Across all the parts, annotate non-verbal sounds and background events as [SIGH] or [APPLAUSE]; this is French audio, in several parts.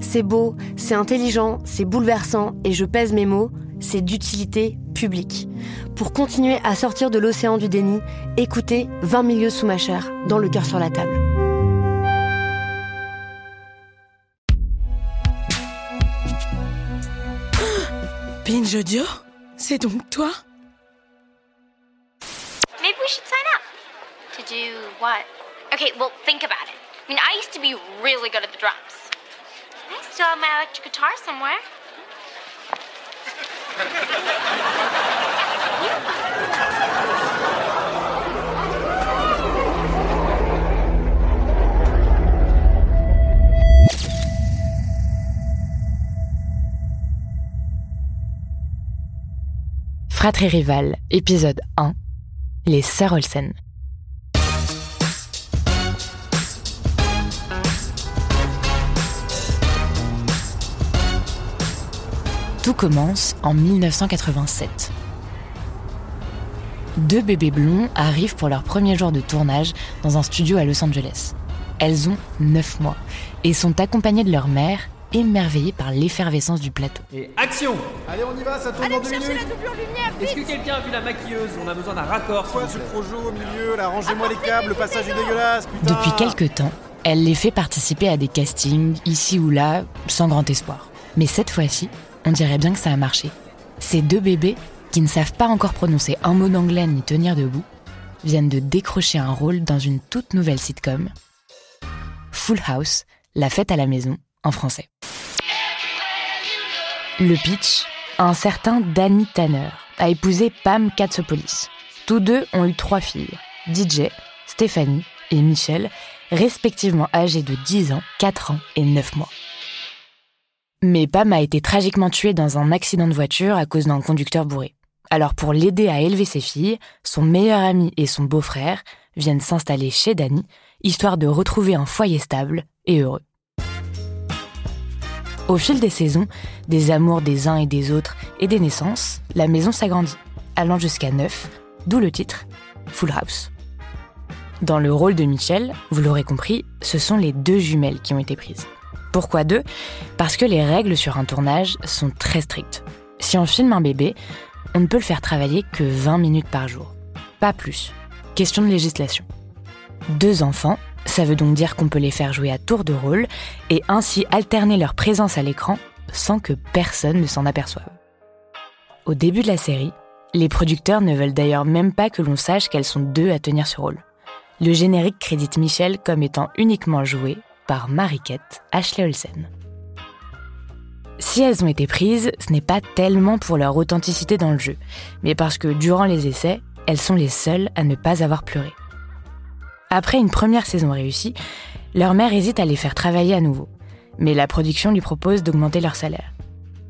C'est beau, c'est intelligent, c'est bouleversant, et je pèse mes mots, c'est d'utilité publique. Pour continuer à sortir de l'océan du déni, écoutez 20 milieux sous ma chair, dans le cœur sur la table. [GASPS] Binge Audio C'est donc toi? Maybe we should sign up. To do what? Okay, well, think about it. I mean, I used to be really good at the drums. I still have my electric guitar somewhere. Fratrie Rival, épisode 1 Les Sœurs Olsen. Tout commence en 1987. Deux bébés blonds arrivent pour leur premier jour de tournage dans un studio à Los Angeles. Elles ont 9 mois et sont accompagnées de leur mère, émerveillées par l'effervescence du plateau. Et action Allez, on y va, ça tourne dans deux minutes. Est-ce que quelqu'un a vu la maquilleuse? On a besoin d'un raccord. Quoi, ce projo au milieu, là, rangez-moi les câbles, le passage est dégueulasse, putain. Depuis quelques temps, elle les fait participer à des castings, ici ou là, sans grand espoir. Mais cette fois-ci, on dirait bien que ça a marché. Ces deux bébés, qui ne savent pas encore prononcer un mot d'anglais ni tenir debout, viennent de décrocher un rôle dans une toute nouvelle sitcom, Full House, la fête à la maison, en français. Le pitch, un certain Danny Tanner a épousé Pam Katsopoulis. Tous deux ont eu trois filles, DJ, Stéphanie et Michelle, respectivement âgées de 10 ans, 4 ans et 9 mois. Mais Pam a été tragiquement tuée dans un accident de voiture à cause d'un conducteur bourré. Alors pour l'aider à élever ses filles, son meilleur ami et son beau-frère viennent s'installer chez Danny, histoire de retrouver un foyer stable et heureux. Au fil des saisons, des amours des uns et des autres et des naissances, la maison s'agrandit, allant jusqu'à neuf, d'où le titre Full House. Dans le rôle de Michelle, vous l'aurez compris, ce sont les deux jumelles qui ont été prises. Pourquoi deux? Parce que les règles sur un tournage sont très strictes. Si on filme un bébé, on ne peut le faire travailler que 20 minutes par jour. Pas plus. Question de législation. Deux enfants, ça veut donc dire qu'on peut les faire jouer à tour de rôle et ainsi alterner leur présence à l'écran sans que personne ne s'en aperçoive. Au début de la série, les producteurs ne veulent d'ailleurs même pas que l'on sache qu'elles sont deux à tenir ce rôle. Le générique crédite Michelle comme étant uniquement jouée par Mariquette Ashley Olsen. Si elles ont été prises, ce n'est pas tellement pour leur authenticité dans le jeu, mais parce que durant les essais, elles sont les seules à ne pas avoir pleuré. Après une première saison réussie, leur mère hésite à les faire travailler à nouveau, mais la production lui propose d'augmenter leur salaire.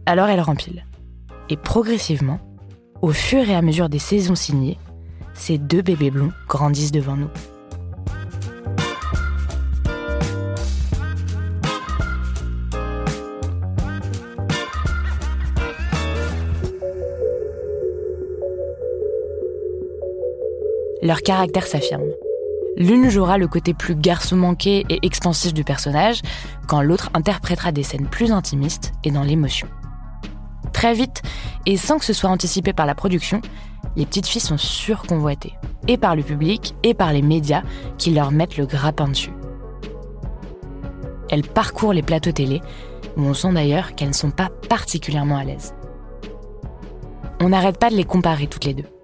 Alors elle rempile. Et progressivement, au fur et à mesure des saisons signées, ces deux bébés blonds grandissent devant nous. Leur caractère s'affirme. L'une jouera le côté plus garçon manqué et expansif du personnage, quand l'autre interprétera des scènes plus intimistes et dans l'émotion. Très vite, et sans que ce soit anticipé par la production, les petites filles sont surconvoitées, et par le public, et par les médias qui leur mettent le grappin dessus. elles parcourent les plateaux télé, où on sent d'ailleurs qu'elles ne sont pas particulièrement à l'aise. On n'arrête pas de les comparer toutes les deux.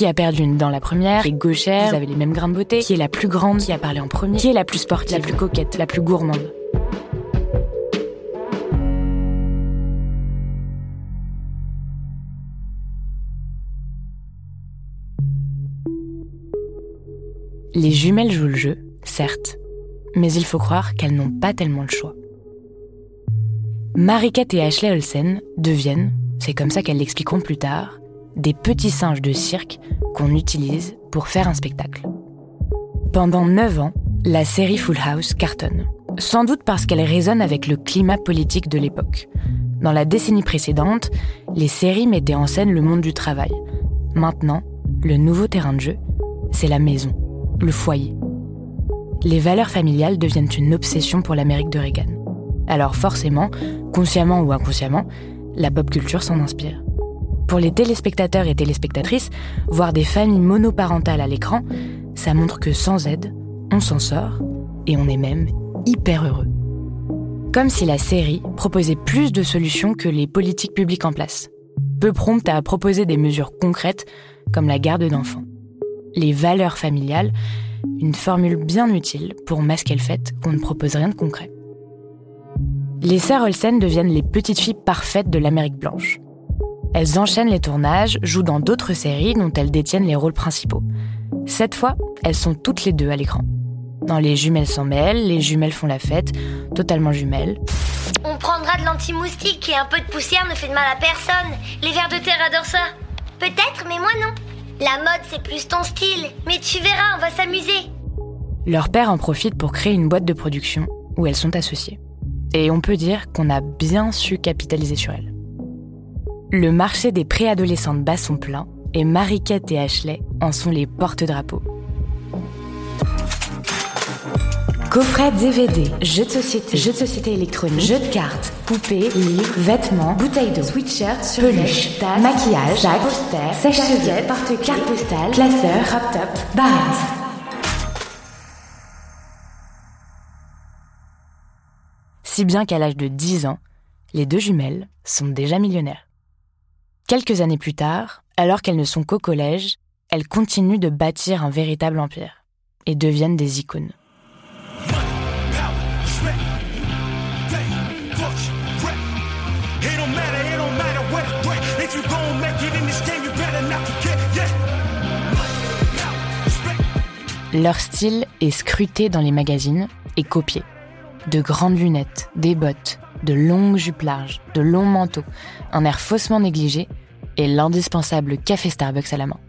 Qui a perdu une dent la première Les gauchères, vous avez les mêmes grains de beauté. Qui est la plus grande Qui a parlé en premier Qui est la plus sportive La plus coquette La plus gourmande Les jumelles jouent le jeu, certes, mais il faut croire qu'elles n'ont pas tellement le choix. Mariquette et Ashley Olsen deviennent, c'est comme ça qu'elles l'expliqueront plus tard, des petits singes de cirque qu'on utilise pour faire un spectacle. Pendant 9 ans, la série Full House cartonne, sans doute parce qu'elle résonne avec le climat politique de l'époque. Dans la décennie précédente, les séries mettaient en scène le monde du travail. Maintenant, le nouveau terrain de jeu, c'est la maison, le foyer. Les valeurs familiales deviennent une obsession pour l'Amérique de Reagan. Alors forcément, consciemment ou inconsciemment, la pop culture s'en inspire. Pour les téléspectateurs et téléspectatrices, voir des familles monoparentales à l'écran, ça montre que sans aide, on s'en sort et on est même hyper heureux. Comme si la série proposait plus de solutions que les politiques publiques en place. Peu prompte à proposer des mesures concrètes comme la garde d'enfants. Les valeurs familiales, une formule bien utile pour masquer le fait qu'on ne propose rien de concret. Les sœurs Olsen deviennent les petites filles parfaites de l'Amérique blanche. Elles enchaînent les tournages, jouent dans d'autres séries dont elles détiennent les rôles principaux. Cette fois, elles sont toutes les deux à l'écran. Dans Les Jumelles s'en mêlent, Les Jumelles font la fête, totalement jumelles. On prendra de l'anti-moustique et un peu de poussière ne fait de mal à personne. Les vers de terre adorent ça. Peut-être, mais moi non. La mode, c'est plus ton style. Mais tu verras, on va s'amuser. Leur père en profite pour créer une boîte de production où elles sont associées. Et on peut dire qu'on a bien su capitaliser sur elles. Le marché des préadolescentes bas son plein et Mariquette et Ashley en sont les porte-drapeaux. Coffret DVD, jeux de société, jeux de société électronique, jeux de cartes, poupées, livres, vêtements, bouteilles de sweatshirt, peluche, tasse, maquillage, sac, poster, sèche-cheveux, porte carte postale, classeur, crop top, barrettes. Si bien qu'à l'âge de 10 ans, les deux jumelles sont déjà millionnaires. Quelques années plus tard, alors qu'elles ne sont qu'au collège, elles continuent de bâtir un véritable empire et deviennent des icônes. Leur style est scruté dans les magazines et copié. De grandes lunettes, des bottes, de longues jupes larges, de longs manteaux, un air faussement négligé et l'indispensable café Starbucks à la main.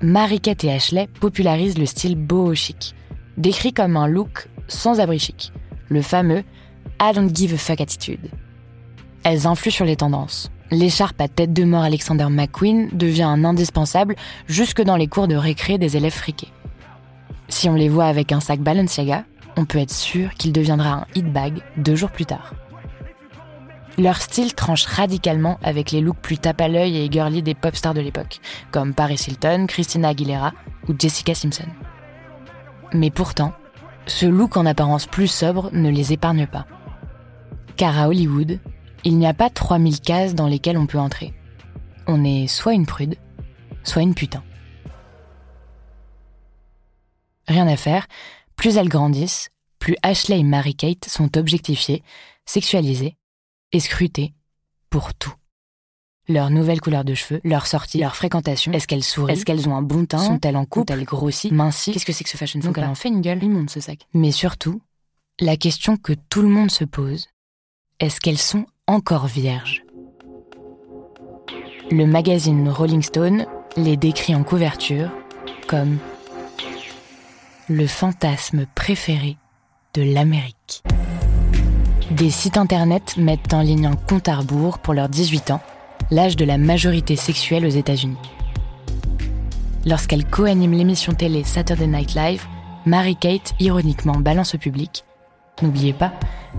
Mariquette et Ashley popularisent le style boho chic, décrit comme un look sans abri chic, le fameux I don't give a fuck attitude. Elles influent sur les tendances. L'écharpe à tête de mort Alexander McQueen devient un indispensable jusque dans les cours de récré des élèves friqués. Si on les voit avec un sac Balenciaga, on peut être sûr qu'il deviendra un hit bag deux jours plus tard. Leur style tranche radicalement avec les looks plus tape à l'œil et girly des pop stars de l'époque, comme Paris Hilton, Christina Aguilera ou Jessica Simpson. Mais pourtant, ce look en apparence plus sobre ne les épargne pas. Car à Hollywood, il n'y a pas 3000 cases dans lesquelles on peut entrer. On est soit une prude, soit une putain. Rien à faire, plus elles grandissent, plus Ashley et Mary-Kate sont objectifiées, sexualisées et scrutées pour tout. Leur nouvelle couleur de cheveux, leur sortie, leur fréquentation, est-ce qu'elles sourient, est-ce qu'elles ont un bon teint, sont-elles en couple, ont-elles grossi, minci, qu'est-ce que c'est que ce fashion Donc elle en fait une gueule, immonde ce sac. Mais surtout, la question que tout le monde se pose, est-ce qu'elles sont encore vierges? Le magazine Rolling Stone les décrit en couverture comme le fantasme préféré de l'Amérique. Des sites internet mettent en ligne un compte à rebours pour leurs 18 ans, l'âge de la majorité sexuelle aux États-Unis. Lorsqu'elle co-anime l'émission télé Saturday Night Live, Mary-Kate ironiquement balance au public N'oubliez pas,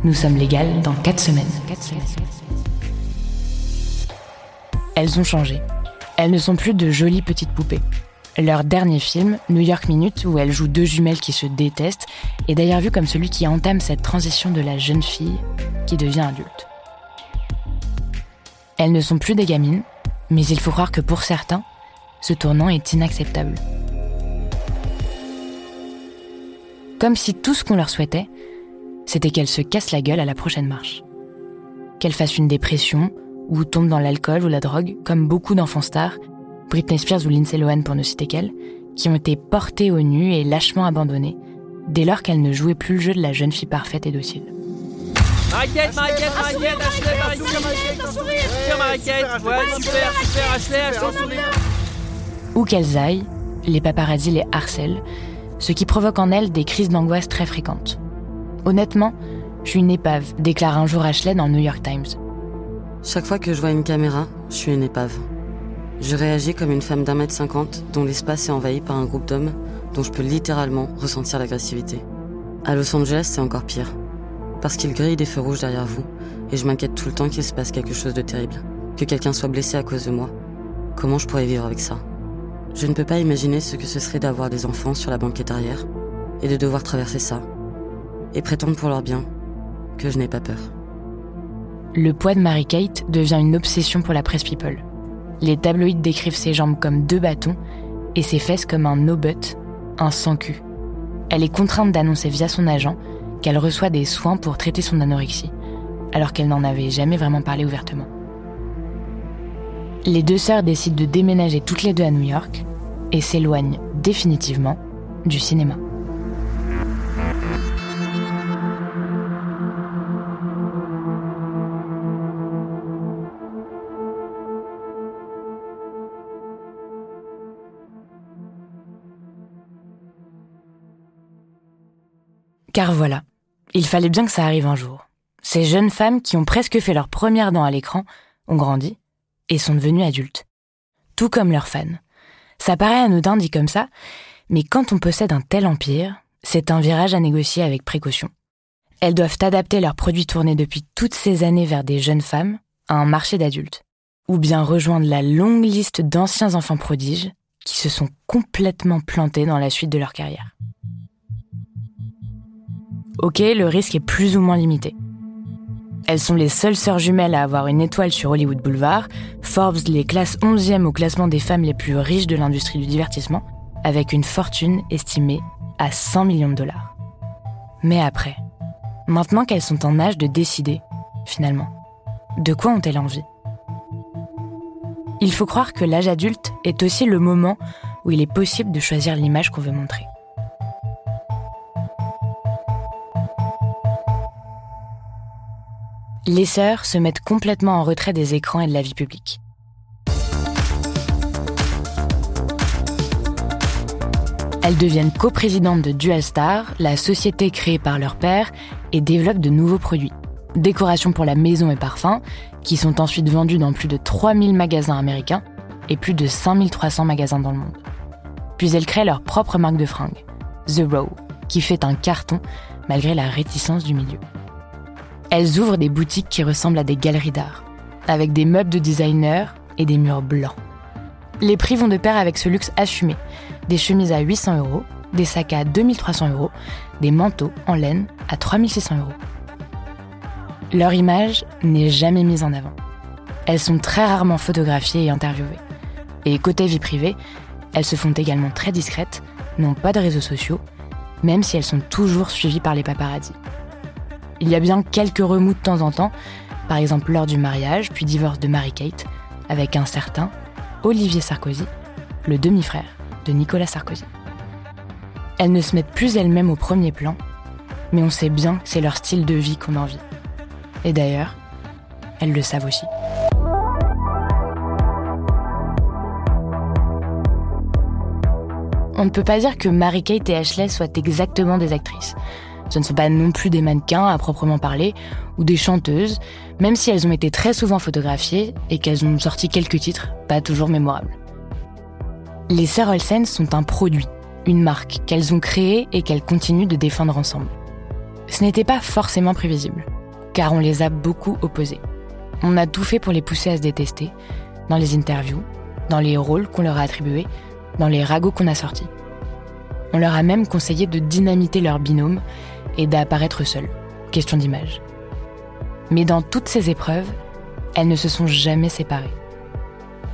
nous sommes légales dans 4 semaines. Elles ont changé. Elles ne sont plus de jolies petites poupées. Leur dernier film, New York Minute, où elles jouent deux jumelles qui se détestent, est d'ailleurs vu comme celui qui entame cette transition de la jeune fille qui devient adulte. Elles ne sont plus des gamines, mais il faut croire que pour certains, ce tournant est inacceptable. Comme si tout ce qu'on leur souhaitait, c'était qu'elles se cassent la gueule à la prochaine marche. Qu'elles fassent une dépression, ou tombent dans l'alcool ou la drogue, comme beaucoup d'enfants stars, Britney Spears ou Lindsay Lohan pour ne citer qu'elles, qui ont été portées au nu et lâchement abandonnées, dès lors qu'elles ne jouaient plus le jeu de la jeune fille parfaite et docile. Mariquette, Mariquette, Mariquette, Ashley, Mariquette, ouais, super, super, Ashley, Ashley, Où qu'elles aillent, les paparazzis les harcèlent, ce qui provoque en elles des crises d'angoisse très fréquentes. Honnêtement, je suis une épave, déclare un jour Ashley dans le New York Times. Chaque fois que je vois une caméra, je suis une épave. Je réagis comme une femme d'un mètre cinquante dont l'espace est envahi par un groupe d'hommes dont je peux littéralement ressentir l'agressivité. À Los Angeles, c'est encore pire parce qu'il grille des feux rouges derrière vous, et je m'inquiète tout le temps qu'il se passe quelque chose de terrible, que quelqu'un soit blessé à cause de moi. Comment je pourrais vivre avec ça? Je ne peux pas imaginer ce que ce serait d'avoir des enfants sur la banquette arrière, et de devoir traverser ça, et prétendre pour leur bien que je n'ai pas peur. Le poids de Mary-Kate devient une obsession pour la presse People. Les tabloïds décrivent ses jambes comme deux bâtons et ses fesses comme un no-butt, un sans-cul. Elle est contrainte d'annoncer via son agent qu'elle reçoit des soins pour traiter son anorexie, alors qu'elle n'en avait jamais vraiment parlé ouvertement. Les deux sœurs décident de déménager toutes les deux à New York et s'éloignent définitivement du cinéma. Car voilà, il fallait bien que ça arrive un jour. Ces jeunes femmes qui ont presque fait leur première dent à l'écran ont grandi et sont devenues adultes. Tout comme leurs fans. Ça paraît anodin dit comme ça, mais quand on possède un tel empire, c'est un virage à négocier avec précaution. Elles doivent adapter leurs produits tournés depuis toutes ces années vers des jeunes femmes à un marché d'adultes, ou bien rejoindre la longue liste d'anciens enfants prodiges qui se sont complètement plantés dans la suite de leur carrière. Ok, le risque est plus ou moins limité. Elles sont les seules sœurs jumelles à avoir une étoile sur Hollywood Boulevard. Forbes les classe 11e au classement des femmes les plus riches de l'industrie du divertissement, avec une fortune estimée à 100 millions de dollars. Mais après, maintenant qu'elles sont en âge de décider, finalement, de quoi ont-elles envie? Il faut croire que l'âge adulte est aussi le moment où il est possible de choisir l'image qu'on veut montrer. Les sœurs se mettent complètement en retrait des écrans et de la vie publique. Elles deviennent coprésidentes de Dual Star, la société créée par leur père, et développent de nouveaux produits. Décorations pour la maison et parfums, qui sont ensuite vendus dans plus de 3000 magasins américains et plus de 5300 magasins dans le monde. Puis elles créent leur propre marque de fringues, The Row, qui fait un carton malgré la réticence du milieu. Elles ouvrent des boutiques qui ressemblent à des galeries d'art, avec des meubles de designer et des murs blancs. Les prix vont de pair avec ce luxe assumé. Des chemises à 800 euros, des sacs à 2300 euros, des manteaux en laine à 3600 euros. Leur image n'est jamais mise en avant. Elles sont très rarement photographiées et interviewées. Et côté vie privée, elles se font également très discrètes, n'ont pas de réseaux sociaux, même si elles sont toujours suivies par les paparazzis. Il y a bien quelques remous de temps en temps, par exemple lors du mariage puis divorce de Mary-Kate, avec un certain Olivier Sarkozy, le demi-frère de Nicolas Sarkozy. Elles ne se mettent plus elles-mêmes au premier plan, mais on sait bien que c'est leur style de vie qu'on envie. Et d'ailleurs, elles le savent aussi. On ne peut pas dire que Mary-Kate et Ashley soient exactement des actrices. Ce ne sont pas non plus des mannequins à proprement parler, ou des chanteuses, même si elles ont été très souvent photographiées et qu'elles ont sorti quelques titres, pas toujours mémorables. Les sœurs Olsen sont un produit, une marque qu'elles ont créée et qu'elles continuent de défendre ensemble. Ce n'était pas forcément prévisible, car on les a beaucoup opposées. On a tout fait pour les pousser à se détester, dans les interviews, dans les rôles qu'on leur a attribués, dans les ragots qu'on a sortis. On leur a même conseillé de dynamiter leur binôme et d'apparaître seules. Question d'image. Mais dans toutes ces épreuves, elles ne se sont jamais séparées.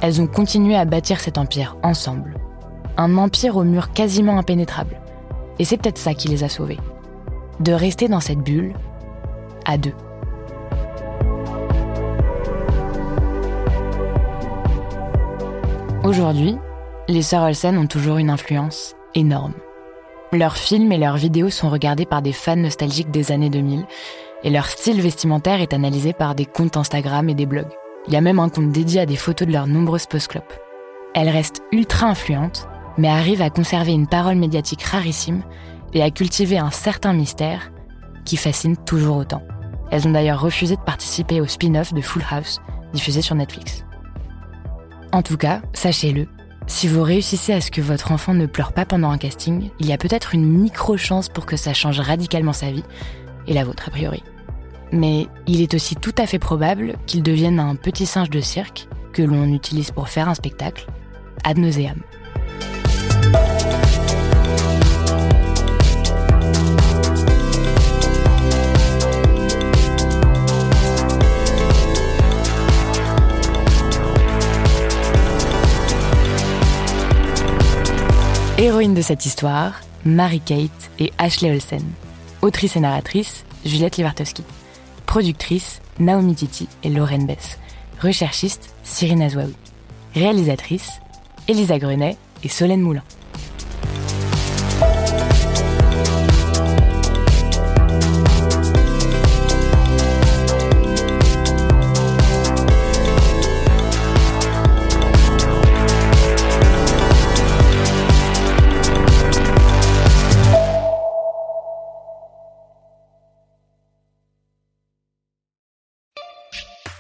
Elles ont continué à bâtir cet empire ensemble. Un empire aux murs quasiment impénétrables. Et c'est peut-être ça qui les a sauvées. De rester dans cette bulle, à deux. Aujourd'hui, les sœurs Olsen ont toujours une influence énorme. Leurs films et leurs vidéos sont regardés par des fans nostalgiques des années 2000 et leur style vestimentaire est analysé par des comptes Instagram et des blogs. Il y a même un compte dédié à des photos de leurs nombreuses post-clopes. Elles restent ultra influentes, mais arrivent à conserver une parole médiatique rarissime et à cultiver un certain mystère qui fascine toujours autant. Elles ont d'ailleurs refusé de participer au spin-off de Full House, diffusé sur Netflix. En tout cas, sachez-le, si vous réussissez à ce que votre enfant ne pleure pas pendant un casting, il y a peut-être une micro-chance pour que ça change radicalement sa vie, et la vôtre a priori. Mais il est aussi tout à fait probable qu'il devienne un petit singe de cirque que l'on utilise pour faire un spectacle, ad nauseam. Héroïne de cette histoire, Mary-Kate et Ashley Olsen. Autrice et narratrice, Juliette Livartowski. Productrice, Naomi Titi et Lorraine Bess. Recherchiste, Cyrine Azouaoui. Réalisatrice, Elisa Grenet et Solène Moulin.